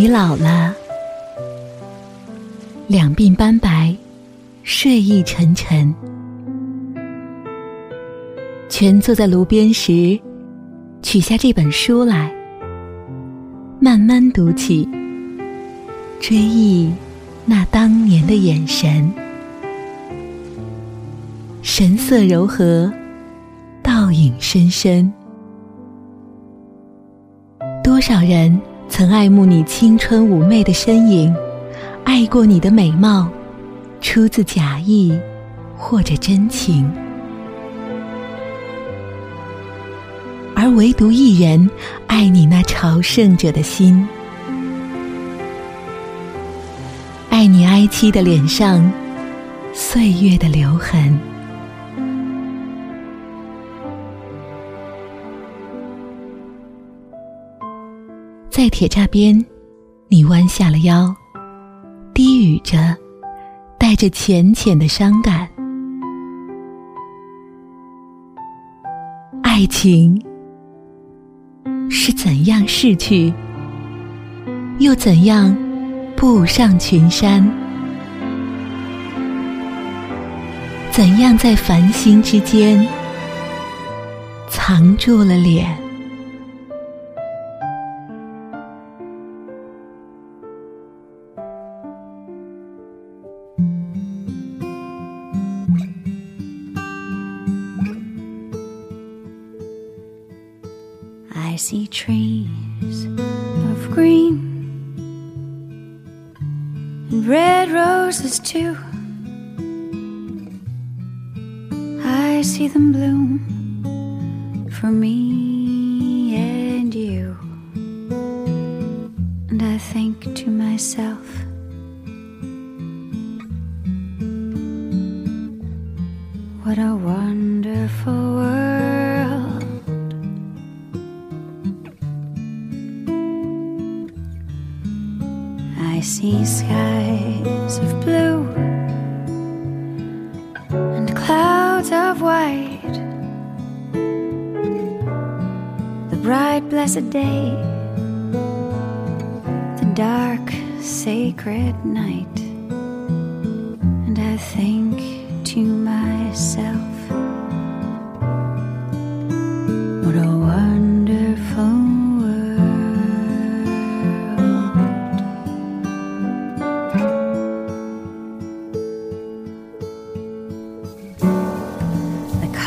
你老了，两鬓斑白，睡意沉沉，蜷坐在炉边时，取下这本书来，慢慢读起，追忆那当年的眼神，神色柔和，倒影深深。多少人？曾爱慕你青春妩媚的身影，爱过你的美貌，出自假意或者真情，而唯独一人爱你那朝圣者的心，爱你哀戚的脸上岁月的留痕。在铁栅边，你弯下了腰，低语着，带着浅浅的伤感。爱情是怎样逝去，又怎样步上群山？怎样在繁星之间藏住了脸？see trees of green and red roses too. I see them bloom for me and you. And I think to myself, what a wonderful world. I see skies of blue and clouds of white. The bright, blessed day, the dark, sacred night. And I think to myself,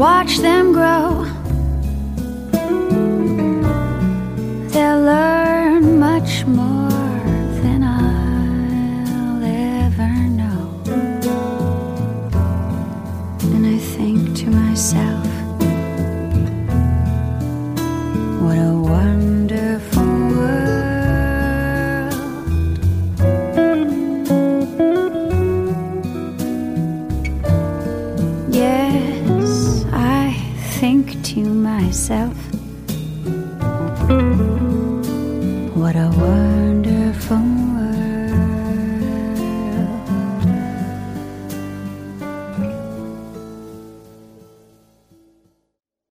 watch them grow. They'll learn much more than I'll ever know. And I think to myself, to myself,